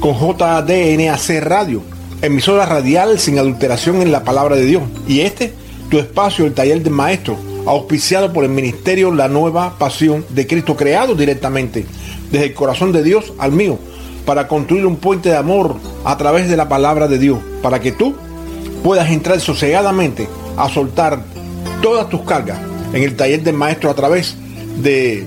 con JDNAC Radio, emisora radial sin adulteración en la palabra de Dios. Y este, tu espacio, el taller del maestro, auspiciado por el ministerio La Nueva Pasión de Cristo, creado directamente desde el corazón de Dios al mío, para construir un puente de amor a través de la palabra de Dios, para que tú puedas entrar sosegadamente a soltar todas tus cargas en el taller del maestro a través de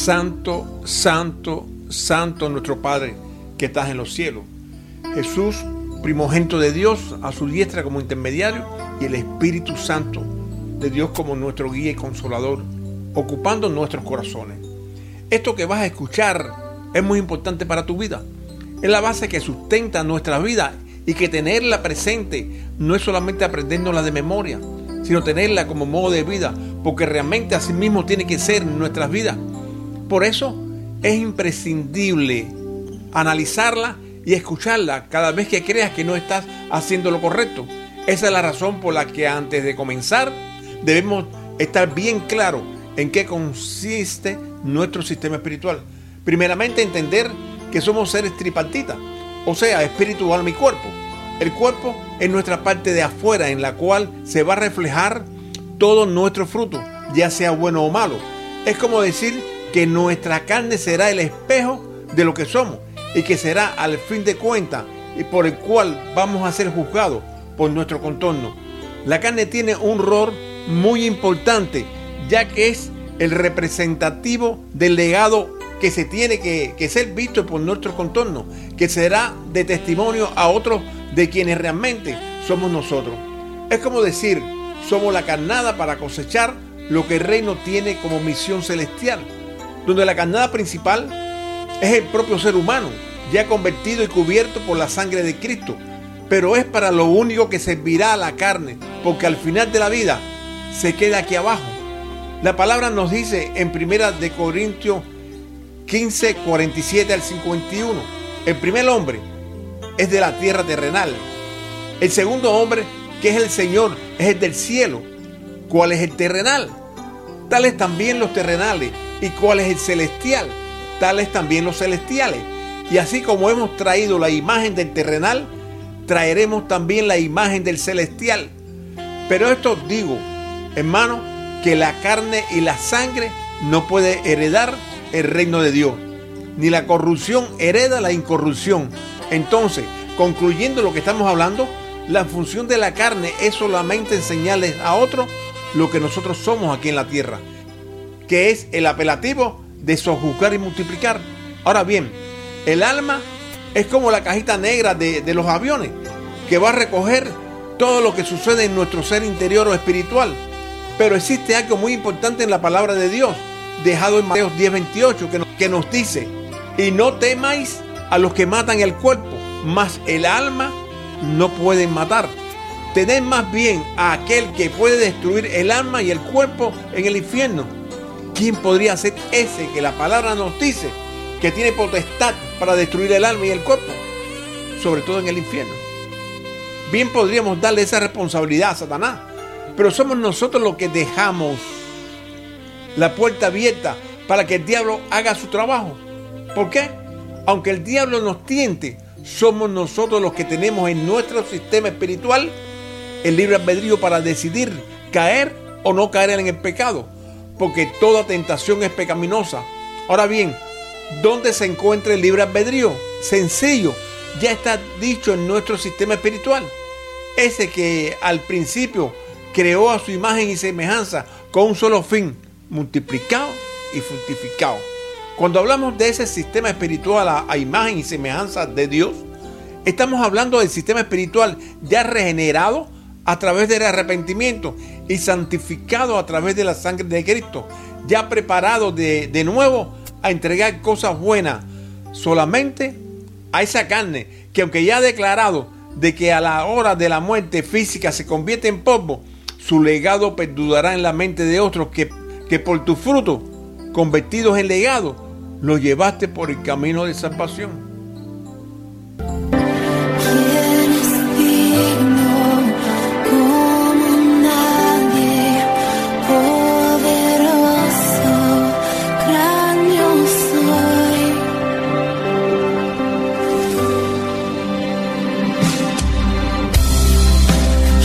Santo, santo, santo nuestro Padre que estás en los cielos. Jesús, primogénito de Dios, a su diestra como intermediario, y el Espíritu Santo de Dios como nuestro guía y consolador, ocupando nuestros corazones. Esto que vas a escuchar es muy importante para tu vida. Es la base que sustenta nuestra vida y que tenerla presente no es solamente aprendiéndola de memoria, sino tenerla como modo de vida, porque realmente así mismo tiene que ser nuestras vidas por eso es imprescindible analizarla y escucharla cada vez que creas que no estás haciendo lo correcto. Esa es la razón por la que antes de comenzar debemos estar bien claro en qué consiste nuestro sistema espiritual. Primeramente entender que somos seres tripartitas, o sea, espíritu, alma y cuerpo. El cuerpo es nuestra parte de afuera en la cual se va a reflejar todo nuestro fruto, ya sea bueno o malo. Es como decir que nuestra carne será el espejo de lo que somos y que será al fin de cuentas y por el cual vamos a ser juzgados por nuestro contorno. La carne tiene un rol muy importante ya que es el representativo del legado que se tiene que, que, ser visto por nuestro contorno, que será de testimonio a otros de quienes realmente somos nosotros. Es como decir, somos la carnada para cosechar lo que el reino tiene como misión celestial donde la carnada principal es el propio ser humano, ya convertido y cubierto por la sangre de Cristo. Pero es para lo único que servirá a la carne, porque al final de la vida se queda aquí abajo. La palabra nos dice en primera de Corintios 15, 47 al 51, el primer hombre es de la tierra terrenal. El segundo hombre, que es el Señor, es el del cielo. ¿Cuál es el terrenal? Tales también los terrenales ¿Y cuál es el celestial? Tales también los celestiales. Y así como hemos traído la imagen del terrenal, traeremos también la imagen del celestial. Pero esto digo, hermano, que la carne y la sangre no puede heredar el reino de Dios. Ni la corrupción hereda la incorrupción. Entonces, concluyendo lo que estamos hablando, la función de la carne es solamente enseñarles a otros lo que nosotros somos aquí en la tierra que es el apelativo de sojuzgar y multiplicar. Ahora bien, el alma es como la cajita negra de, los aviones, que va a recoger todo lo que sucede en nuestro ser interior o espiritual. Pero existe algo muy importante en la palabra de Dios, dejado en Mateo 10:28, que que nos dice, y no temáis a los que matan el cuerpo, mas el alma no pueden matar. Tened más bien a aquel que puede destruir el alma y el cuerpo en el infierno. ¿Quién podría ser ese que la palabra nos dice que tiene potestad para destruir el alma y el cuerpo? Sobre todo en el infierno. Bien podríamos darle esa responsabilidad a Satanás, pero somos nosotros los que dejamos la puerta abierta para que el diablo haga su trabajo. ¿Por qué? Aunque el diablo nos tiente, somos nosotros los que tenemos en nuestro sistema espiritual el libre albedrío para decidir caer o no caer en el pecado, porque toda tentación es pecaminosa. Ahora bien, ¿dónde se encuentra el libre albedrío? Sencillo, ya está dicho en nuestro sistema espiritual. Ese que al principio creó a su imagen y semejanza con un solo fin, multiplicado y fructificado. Cuando hablamos de ese sistema espiritual a, imagen y semejanza de Dios, estamos hablando del sistema espiritual ya regenerado a través del arrepentimiento y santificado a través de la sangre de Cristo, ya preparado de, de nuevo a entregar cosas buenas solamente a esa carne que aunque ya ha declarado de que a la hora de la muerte física se convierte en polvo, su legado perdurará en la mente de otros que, que por tu fruto, convertidos en legado, lo llevaste por el camino de salvación.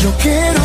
Yo quiero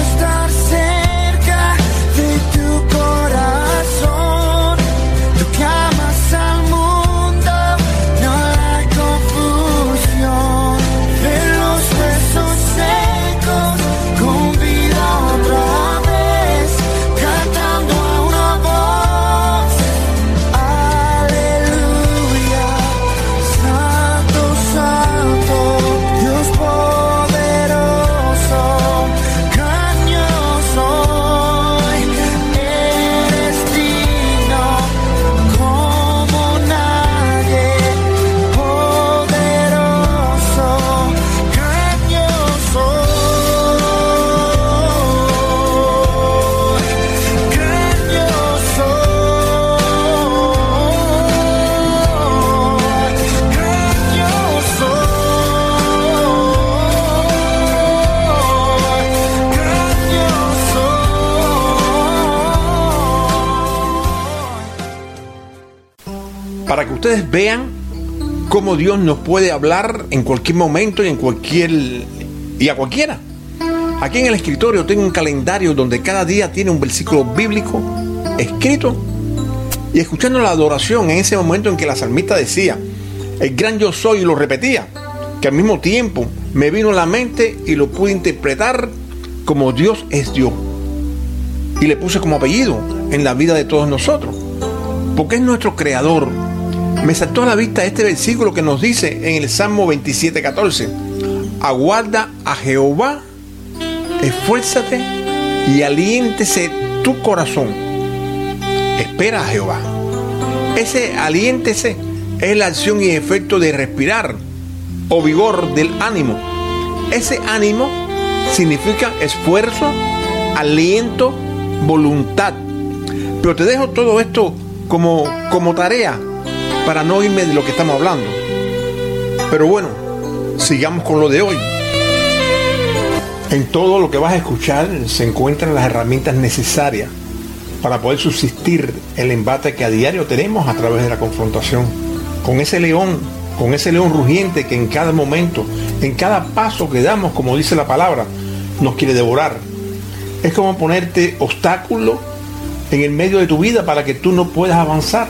ustedes vean cómo Dios nos puede hablar en cualquier momento y en cualquier y a cualquiera. Aquí en el escritorio tengo un calendario donde cada día tiene un versículo bíblico escrito y escuchando la adoración en ese momento en que la salmista decía, el gran yo soy y lo repetía, que al mismo tiempo me vino a la mente y lo pude interpretar como Dios es Dios. Y le puse como apellido en la vida de todos nosotros, porque es nuestro creador, me saltó a la vista este versículo que nos dice en el Salmo 27, 14. Aguarda a Jehová, esfuérzate y aliéntese tu corazón. Espera a Jehová. Ese aliéntese es la acción y efecto de respirar o vigor del ánimo. Ese ánimo significa esfuerzo, aliento, voluntad. Pero te dejo todo esto como, como tarea para no irme de lo que estamos hablando. Pero bueno, sigamos con lo de hoy. En todo lo que vas a escuchar se encuentran las herramientas necesarias para poder subsistir el embate que a diario tenemos a través de la confrontación con ese león, con ese león rugiente que en cada momento, en cada paso que damos, como dice la palabra, nos quiere devorar. Es como ponerte obstáculo en el medio de tu vida para que tú no puedas avanzar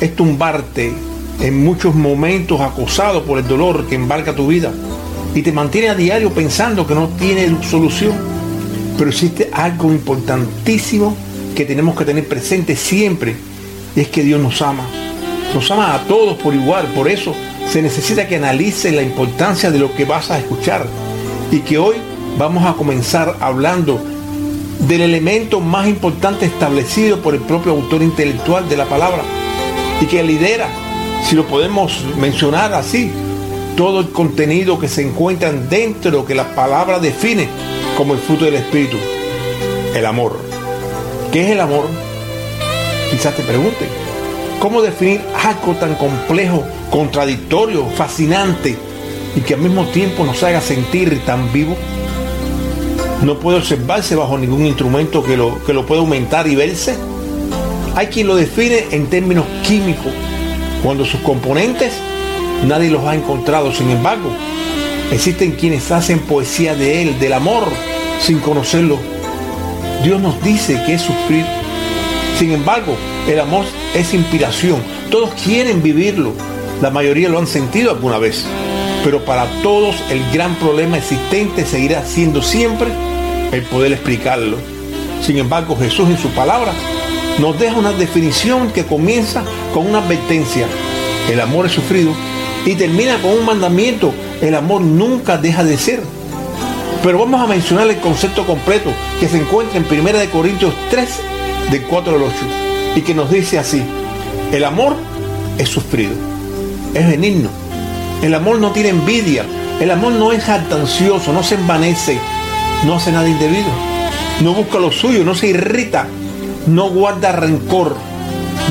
es tumbarte en muchos momentos acosado por el dolor que embarca tu vida y te mantiene a diario pensando que no tiene solución. Pero existe algo importantísimo que tenemos que tener presente siempre y es que Dios nos ama. Nos ama a todos por igual. Por eso se necesita que analices la importancia de lo que vas a escuchar y que hoy vamos a comenzar hablando del elemento más importante establecido por el propio autor intelectual de la palabra y que lidera si lo podemos mencionar así, todo el contenido que se encuentra dentro que la palabra define como el fruto del Espíritu, el amor. ¿Qué es el amor? Quizás te pregunte, ¿cómo definir algo tan complejo, contradictorio, fascinante y que al mismo tiempo nos haga sentir tan vivo? No puede observarse bajo ningún instrumento que lo, que lo pueda aumentar y verse. Hay quien lo define en términos químicos, cuando sus componentes nadie los ha encontrado. Sin embargo, existen quienes hacen poesía de él, del amor, sin conocerlo. Dios nos dice que es sufrir. Sin embargo, el amor es inspiración. Todos quieren vivirlo. La mayoría lo han sentido alguna vez. Pero para todos el gran problema existente seguirá siendo siempre el poder explicarlo. Sin embargo, Jesús en su palabra nos deja una definición que comienza con una advertencia. El amor es sufrido y termina con un mandamiento. El amor nunca deja de ser. Pero vamos a mencionar el concepto completo que se encuentra en 1 Corintios 3, del 4 al 8, y que nos dice así, el amor es sufrido, es benigno, el amor no tiene envidia, el amor no es jactancioso, no se envanece, no hace nada indebido, no busca lo suyo, no se irrita, no guarda rencor,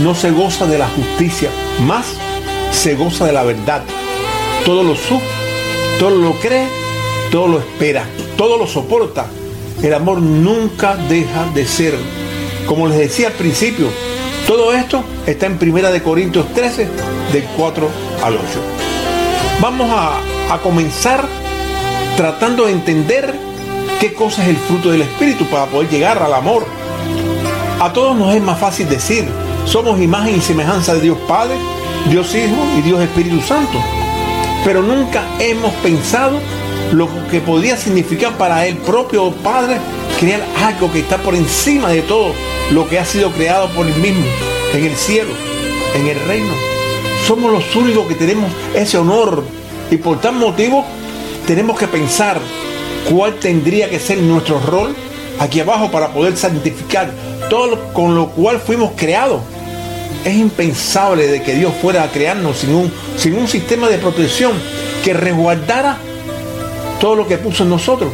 no se goza de la justicia, más se goza de la verdad. Todo lo sufre, todo lo cree, todo lo espera, todo lo soporta. El amor nunca deja de ser. Como les decía al principio, todo esto está en Primera de Corintios 13, del 4 al 8. Vamos a, a comenzar tratando de entender qué cosa es el fruto del Espíritu para poder llegar al amor. A todos nos es más fácil decir, somos imagen y semejanza de Dios Padre, Dios Hijo y Dios Espíritu Santo. Pero nunca hemos pensado lo que podría significar para el propio Padre crear algo que está por encima de todo lo que ha sido creado por él mismo, en el cielo, en el reino. Somos los únicos que tenemos ese honor y por tal motivo tenemos que pensar cuál tendría que ser nuestro rol aquí abajo para poder santificar todo con lo cual fuimos creados. Es impensable de que Dios fuera a crearnos sin un, sin un sistema de protección que resguardara todo lo que puso en nosotros.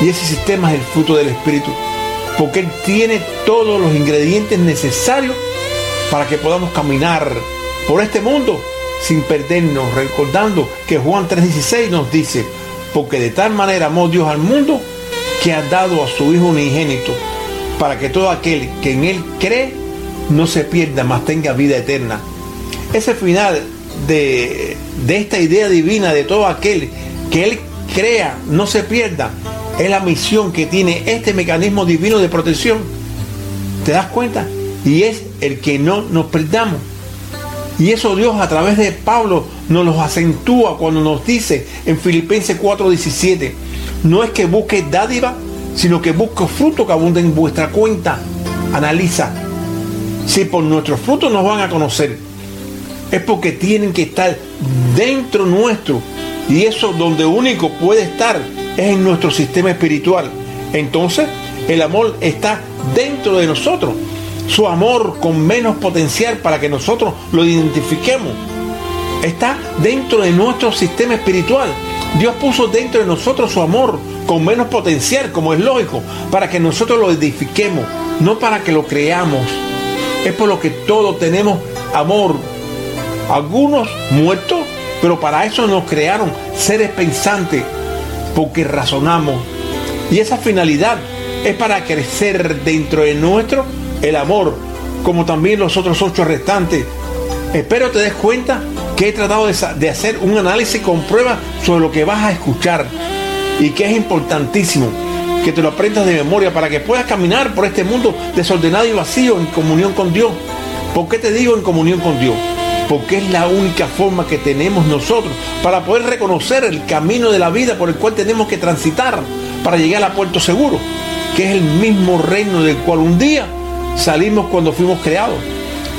Y ese sistema es el fruto del Espíritu. Porque Él tiene todos los ingredientes necesarios para que podamos caminar por este mundo sin perdernos, recordando que Juan 3:16 nos dice, porque de tal manera amó Dios al mundo que ha dado a su Hijo unigénito, para que todo aquel que en Él cree no se pierda, mas tenga vida eterna. Ese final de, de esta idea divina de todo aquel que Él crea, no se pierda, es la misión que tiene este mecanismo divino de protección. ¿Te das cuenta? Y es el que no nos perdamos. Y eso Dios a través de Pablo nos lo acentúa cuando nos dice en Filipenses 4:17, no es que busque dádiva, sino que busque fruto que abunde en vuestra cuenta. Analiza. Si por nuestros frutos nos van a conocer, es porque tienen que estar dentro nuestro. Y eso donde único puede estar es en nuestro sistema espiritual. Entonces, el amor está dentro de nosotros. Su amor con menos potencial para que nosotros lo identifiquemos. Está dentro de nuestro sistema espiritual. Dios puso dentro de nosotros su amor con menos potencial, como es lógico, para que nosotros lo edifiquemos, no para que lo creamos. Es por lo que todos tenemos amor. Algunos muertos, pero para eso nos crearon seres pensantes, porque razonamos. Y esa finalidad es para crecer dentro de nuestro el amor, como también los otros ocho restantes. Espero te des cuenta que he tratado de, hacer un análisis con pruebas sobre lo que vas a escuchar y que es importantísimo que te lo aprendas de memoria para que puedas caminar por este mundo desordenado y vacío en comunión con Dios. ¿Por qué te digo en comunión con Dios? Porque es la única forma que tenemos nosotros para poder reconocer el camino de la vida por el cual tenemos que transitar para llegar a puerto seguro, que es el mismo reino del cual un día salimos cuando fuimos creados.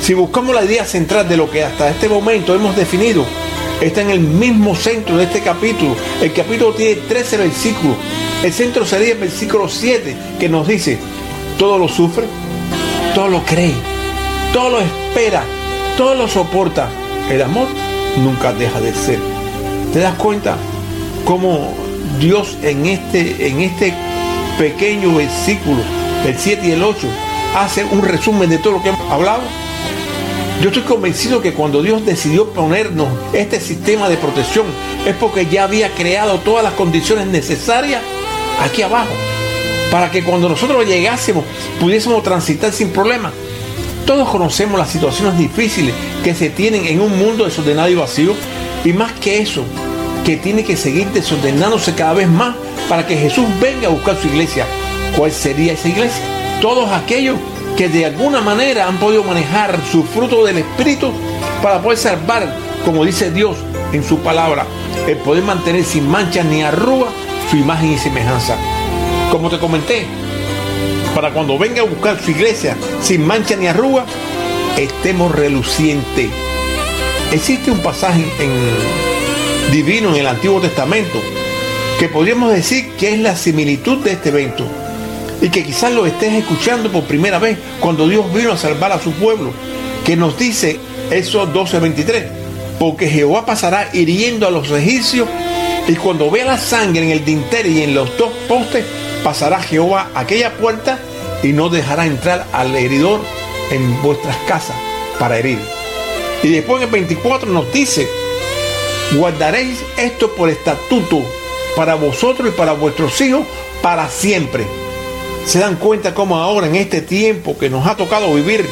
Si buscamos la idea central de lo que hasta este momento hemos definido, está en el mismo centro de este capítulo. El capítulo tiene 13 versículos. El centro sería el versículo 7 que nos dice, todo lo sufre, todo lo cree, todo lo espera, todo lo soporta. el amor nunca deja de ser. ¿Te das cuenta cómo Dios en este, en este pequeño versículo, el 7 y el 8, hace un resumen de todo lo que hemos hablado? Yo estoy convencido que cuando Dios decidió ponernos este sistema de protección es porque ya había creado todas las condiciones necesarias aquí abajo para que cuando nosotros llegásemos pudiésemos transitar sin problemas. Todos conocemos las situaciones difíciles que se tienen en un mundo desordenado y vacío y más que eso, que tiene que seguir desordenándose cada vez más para que Jesús venga a buscar su iglesia. ¿Cuál sería esa iglesia? Todos aquellos que de alguna manera han podido manejar su fruto del Espíritu para poder salvar, como dice Dios en su palabra, el poder mantener sin mancha ni arruga su imagen y semejanza. Como te comenté, para cuando venga a buscar su iglesia sin mancha ni arruga, estemos relucientes. Existe un pasaje divino en el Antiguo Testamento que podríamos decir que es la similitud de este evento y que quizás lo estés escuchando por primera vez cuando Dios vino a salvar a su pueblo, que nos dice eso 12:23, porque Jehová pasará hiriendo a los egipcios y cuando vea la sangre en el dintel y en los dos postes, pasará Jehová aquella puerta y no dejará entrar al heridor en vuestras casas para herir. Y después en el 24 nos dice, guardaréis esto por estatuto para vosotros y para vuestros hijos para siempre se dan cuenta cómo ahora en este tiempo que nos ha tocado vivir,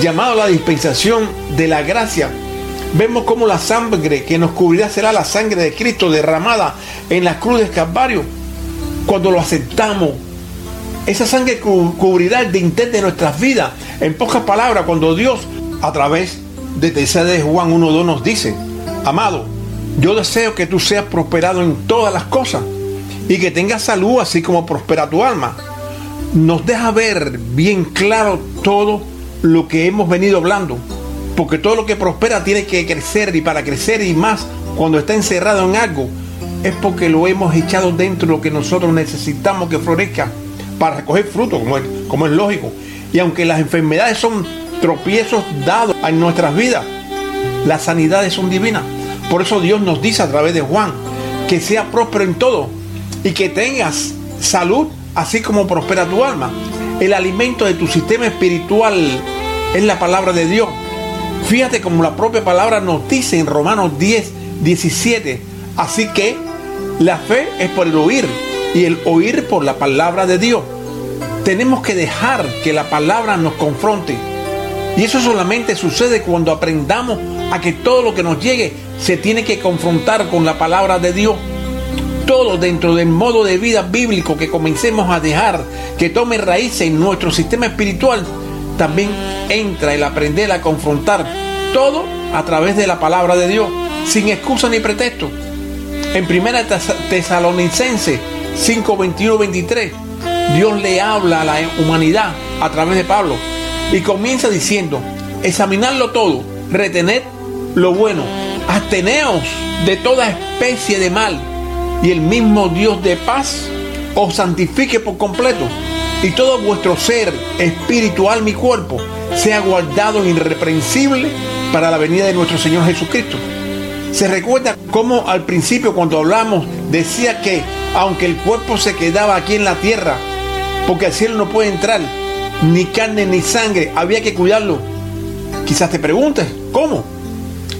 llamado la dispensación de la gracia, vemos cómo la sangre que nos cubrirá será la sangre de Cristo derramada en la cruz de Calvario. Cuando lo aceptamos, esa sangre cubrirá el dintel de nuestras vidas. En pocas palabras, cuando Dios, a través de tercera de Juan 1.2 nos dice, amado, yo deseo que tú seas prosperado en todas las cosas y que tengas salud así como prospera tu alma nos deja ver bien claro todo lo que hemos venido hablando. Porque todo lo que prospera tiene que crecer y para crecer y más cuando está encerrado en algo es porque lo hemos echado dentro de lo que nosotros necesitamos que florezca para recoger fruto, como es, como es lógico. Y aunque las enfermedades son tropiezos dados en nuestras vidas, las sanidades son divinas. Por eso Dios nos dice a través de Juan que sea próspero en todo y que tengas salud así como prospera tu alma. El alimento de tu sistema espiritual es la palabra de Dios. Fíjate como la propia palabra nos dice en Romanos 10, 17. Así que la fe es por el oír y el oír por la palabra de Dios. Tenemos que dejar que la palabra nos confronte. Y eso solamente sucede cuando aprendamos a que todo lo que nos llegue se tiene que confrontar con la palabra de Dios todo dentro del modo de vida bíblico que comencemos a dejar que tome raíz en nuestro sistema espiritual, también entra el aprender a confrontar todo a través de la palabra de Dios, sin excusa ni pretexto. En primera Tesalonicense 5, 21, 23, Dios le habla a la humanidad a través de Pablo y comienza diciendo, examinarlo todo, retener lo bueno, absteneos de toda especie de mal y el mismo Dios de paz os santifique por completo y todo vuestro ser, espíritu, alma y cuerpo sea guardado irreprensible para la venida de nuestro Señor Jesucristo. Se recuerda cómo al principio cuando hablamos decía que aunque el cuerpo se quedaba aquí en la tierra, porque al cielo no puede entrar ni carne ni sangre, había que cuidarlo. Quizás te preguntes, ¿cómo?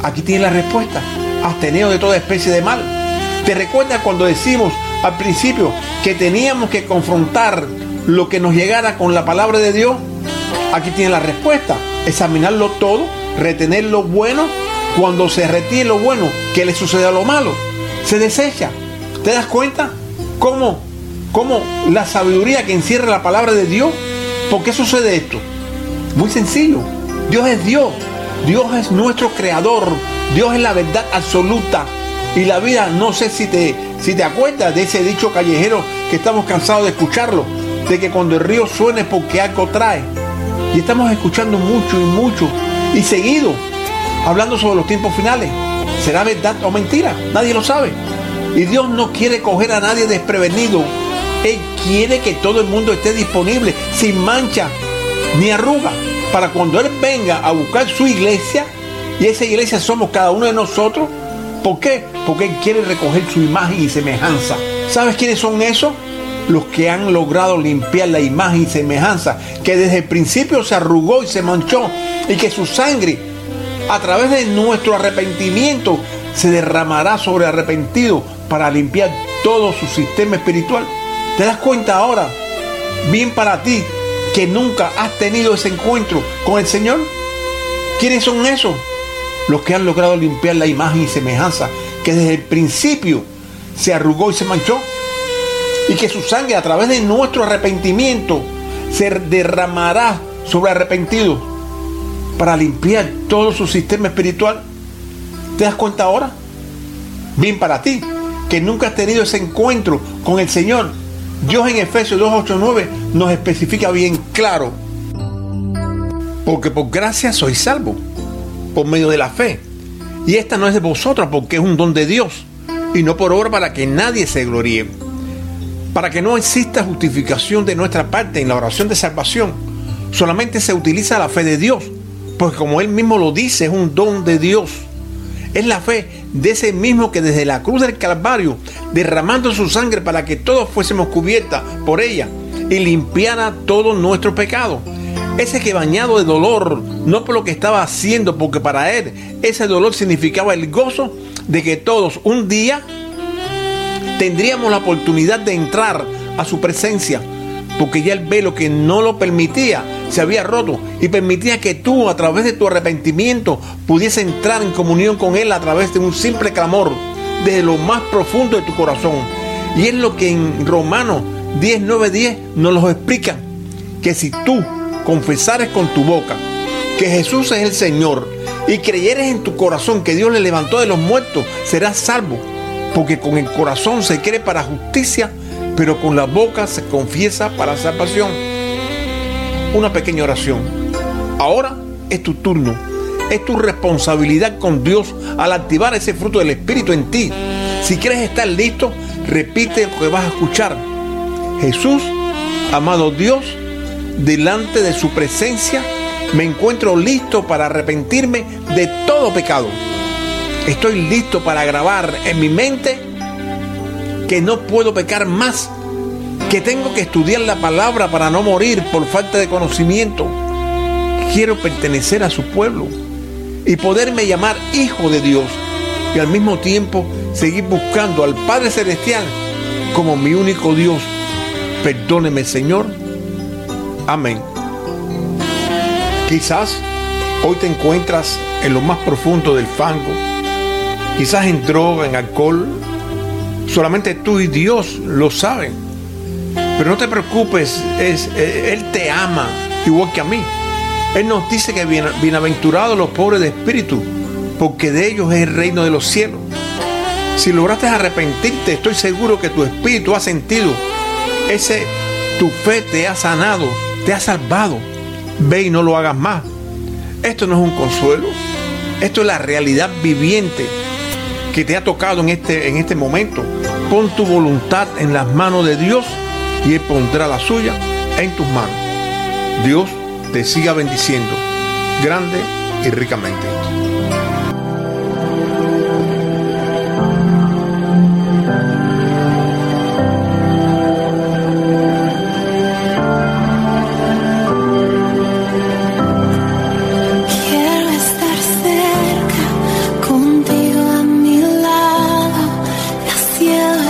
Aquí tiene la respuesta. Absteneo de toda especie de mal ¿Te recuerdas cuando decimos al principio que teníamos que confrontar lo que nos llegara con la palabra de Dios? Aquí tiene la respuesta. Examinarlo todo, retener lo bueno. Cuando se retiene lo bueno, ¿qué le sucede a lo malo? Se desecha. ¿Te das cuenta? ¿Cómo, cómo la sabiduría que encierra la palabra de Dios? ¿Por qué sucede esto? Muy sencillo. Dios es Dios. Dios es nuestro creador. Dios es la verdad absoluta. Y la vida, no sé si te, si te acuerdas de ese dicho callejero que estamos cansados de escucharlo, de que cuando el río suene porque algo trae. Y estamos escuchando mucho y mucho y seguido, hablando sobre los tiempos finales. ¿Será verdad o mentira? Nadie lo sabe. Y Dios no quiere coger a nadie desprevenido. Él quiere que todo el mundo esté disponible, sin mancha ni arruga, para cuando Él venga a buscar su iglesia, Y esa iglesia somos cada uno de nosotros. ¿Por qué? Porque Él quiere recoger su imagen y semejanza. ¿Sabes quiénes son esos? Los que han logrado limpiar la imagen y semejanza, que desde el principio se arrugó y se manchó, y que su sangre, a través de nuestro arrepentimiento, se derramará sobre arrepentido para limpiar todo su sistema espiritual. ¿Te das cuenta ahora? Bien para ti que nunca has tenido ese encuentro con el Señor. ¿Quiénes son esos? Los que han logrado limpiar la imagen y semejanza que desde el principio se arrugó y se manchó. Y que su sangre a través de nuestro arrepentimiento se derramará sobre arrepentido para limpiar todo su sistema espiritual. ¿Te das cuenta ahora? Bien para ti, que nunca has tenido ese encuentro con el Señor. Dios en Efesios 2.8.9 nos especifica bien claro. Porque por gracia sois salvo, por medio de la fe. Y esta no es de vosotros porque es un don de Dios, y no por obra para que nadie se gloríe. Para que no exista justificación de nuestra parte en la oración de salvación, solamente se utiliza la fe de Dios, porque como Él mismo lo dice, es un don de Dios. Es la fe de ese mismo que desde la cruz del Calvario, derramando su sangre para que todos fuésemos cubiertas por ella y limpiara todo nuestro pecado. Ese que bañado de dolor, no por lo que estaba haciendo, porque para él ese dolor significaba el gozo de que todos un día tendríamos la oportunidad de entrar a su presencia, porque ya el velo que no lo permitía se había roto y permitía que tú a través de tu arrepentimiento pudiese entrar en comunión con Él a través de un simple clamor desde lo más profundo de tu corazón. Y es lo que en Romanos 10, 9, 10 nos lo explica, que si tú confesares con tu boca que Jesús es el Señor y creyeres en tu corazón que Dios le levantó de los muertos, serás salvo, porque con el corazón se cree para justicia, pero con la boca se confiesa para salvación una pequeña oración. Ahora es tu turno, es tu responsabilidad con Dios al activar ese fruto del Espíritu en ti. Si quieres estar listo, repite lo que vas a escuchar. Jesús, amado Dios, delante de su presencia, me encuentro listo para arrepentirme de todo pecado. Estoy listo para grabar en mi mente que no puedo pecar más que tengo que estudiar la palabra para no morir por falta de conocimiento. Quiero pertenecer a su pueblo y poderme llamar hijo de Dios y al mismo tiempo seguir buscando al Padre Celestial como mi único Dios. Perdóneme, Señor. Amén. Quizás hoy te encuentras en lo más profundo del fango, quizás en droga, en alcohol. Solamente tú y Dios lo saben. Pero no te preocupes, es, eh, Él te ama igual que a mí. Él nos dice que bienaventurados los pobres de espíritu, porque de ellos es el reino de los cielos. Si lograste arrepentirte, estoy seguro que tu espíritu ha sentido ese, tu fe te ha sanado, te ha salvado. Ve y no lo hagas más. Esto no es un consuelo, esto es la realidad viviente que te ha tocado en este, en este momento. Pon tu voluntad en las manos de Dios y Él pondrá la suya en tus manos. Dios te siga bendiciendo grande y ricamente. Quiero